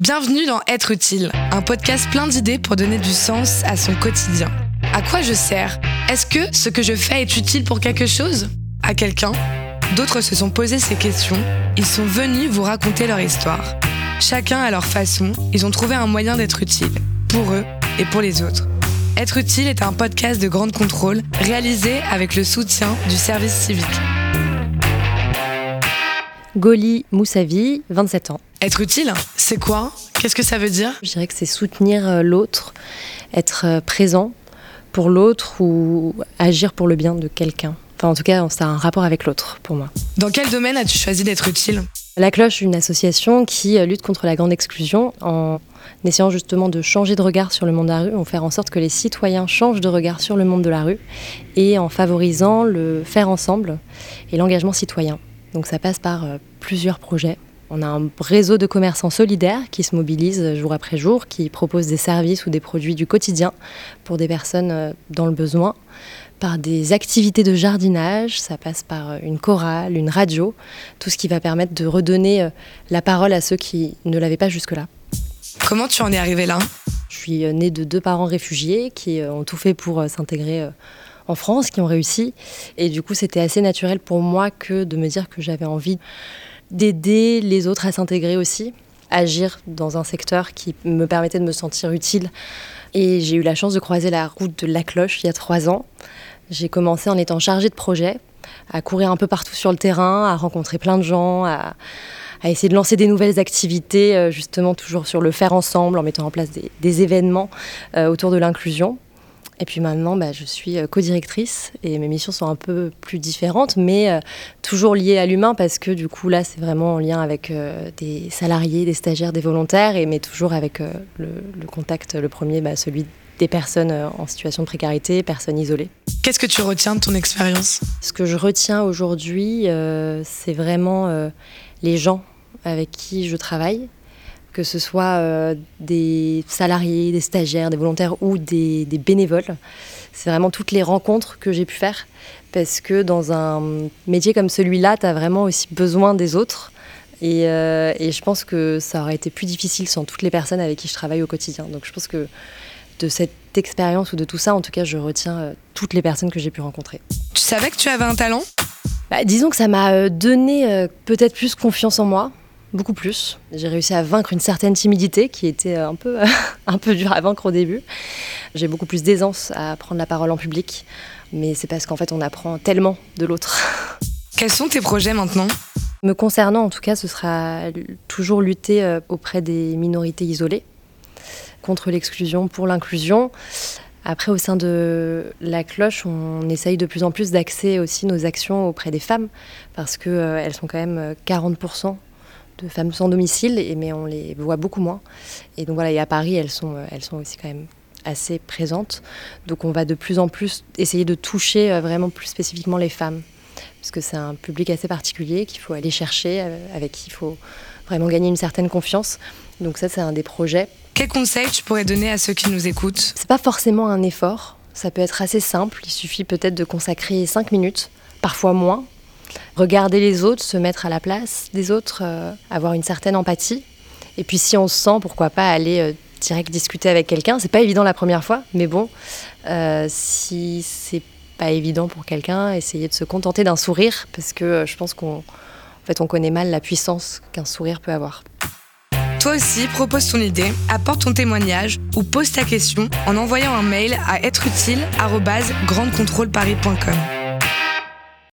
Bienvenue dans Être utile, un podcast plein d'idées pour donner du sens à son quotidien. À quoi je sers? Est-ce que ce que je fais est utile pour quelque chose? À quelqu'un? D'autres se sont posés ces questions. Ils sont venus vous raconter leur histoire. Chacun à leur façon, ils ont trouvé un moyen d'être utile, pour eux et pour les autres. Être utile est un podcast de grande contrôle réalisé avec le soutien du service civique. Goli Moussavi, 27 ans. Être utile, c'est quoi? Qu'est-ce que ça veut dire? Je dirais que c'est soutenir euh, l'autre, être euh, présent pour l'autre ou agir pour le bien de quelqu'un. Enfin, en tout cas, ça a un rapport avec l'autre pour moi. Dans quel domaine as-tu choisi d'être utile? La Cloche, une association qui euh, lutte contre la grande exclusion en essayant justement de changer de regard sur le monde de la rue, en faire en sorte que les citoyens changent de regard sur le monde de la rue et en favorisant le faire ensemble et l'engagement citoyen. Donc ça passe par plusieurs projets. On a un réseau de commerçants solidaires qui se mobilisent jour après jour, qui proposent des services ou des produits du quotidien pour des personnes euh, dans le besoin, par des activités de jardinage, ça passe par euh, une chorale, une radio, tout ce qui va permettre de redonner euh, la parole à ceux qui ne l'avaient pas jusque-là. Comment tu en es arrivé là? Je suis née de deux parents réfugiés qui ont tout fait pour s'intégrer en France, qui ont réussi. Et du coup, c'était assez naturel pour moi que de me dire que j'avais envie d'aider les autres à s'intégrer aussi, agir dans un secteur qui me permettait de me sentir utile. Et j'ai eu la chance de croiser la route de la cloche il y a trois ans. J'ai commencé en étant chargée de projet, à courir un peu partout sur le terrain, à rencontrer plein de gens, à, essayer de lancer des nouvelles activités, euh, justement toujours sur le faire ensemble, en mettant en place des, événements euh, autour de l'inclusion. Et puis maintenant, bah, je suis euh, co-directrice et mes missions sont un peu plus différentes, mais euh, toujours liées à l'humain parce que du coup, là, c'est vraiment en lien avec euh, des salariés, des stagiaires, des volontaires, et, mais toujours avec le, contact, le premier, bah, celui des personnes en situation de précarité, personnes isolées. Qu'est-ce que tu retiens de ton expérience? Ce que je retiens aujourd'hui, c'est vraiment les gens avec qui je travaille que ce soit euh, des salariés, des stagiaires, des volontaires ou des, bénévoles. C'est vraiment toutes les rencontres que j'ai pu faire parce que dans un métier comme celui-là, tu as vraiment aussi besoin des autres. Euh, et, je pense que ça aurait été plus difficile sans toutes les personnes avec qui je travaille au quotidien. Donc je pense que de cette expérience ou de tout ça, en tout cas, je retiens euh, toutes les personnes que j'ai pu rencontrer. Tu savais que tu avais un talent? Bah, Disons que ça m'a donné peut-être plus confiance en moi beaucoup plus. J'ai réussi à vaincre une certaine timidité qui était un peu, un peu dure à vaincre au début. J'ai beaucoup plus d'aisance à prendre la parole en public, mais c'est parce qu'en fait on apprend tellement de l'autre. Quels sont tes projets maintenant? Me concernant en tout cas, ce sera toujours lutter euh, auprès des minorités isolées, contre l'exclusion, pour l'inclusion. Après, au sein de la cloche, on essaye de plus en plus d'axer aussi nos actions auprès des femmes, parce qu'elles euh, sont quand même 40% de femmes sans domicile, et, mais on les voit beaucoup moins. Et donc voilà, et à Paris, elles sont, euh, elles sont aussi quand même assez présentes. Donc on va de plus en plus essayer de toucher euh, vraiment plus spécifiquement les femmes, parce que c'est un public assez particulier qu'il faut aller chercher, euh, avec qui il faut vraiment gagner une certaine confiance. Donc ça, c'est un des projets. Quel conseil tu pourrais donner à ceux qui nous écoutent? C'est pas forcément un effort. Ça peut être assez simple. Il suffit peut-être de consacrer 5 minutes, parfois moins, regarder les autres, se mettre à la place des autres, euh, avoir une certaine empathie. Et puis si on se sent, pourquoi pas aller euh, direct discuter avec quelqu'un. C'est pas évident la première fois, mais bon, euh, si c'est pas évident pour quelqu'un, essayer de se contenter d'un sourire, parce que je pense qu'on fait, on connaît mal la puissance qu'un sourire peut avoir. Toi aussi, propose ton idée, apporte ton témoignage ou pose ta question en envoyant un mail à êtreutile@grandecontrôleparis.com.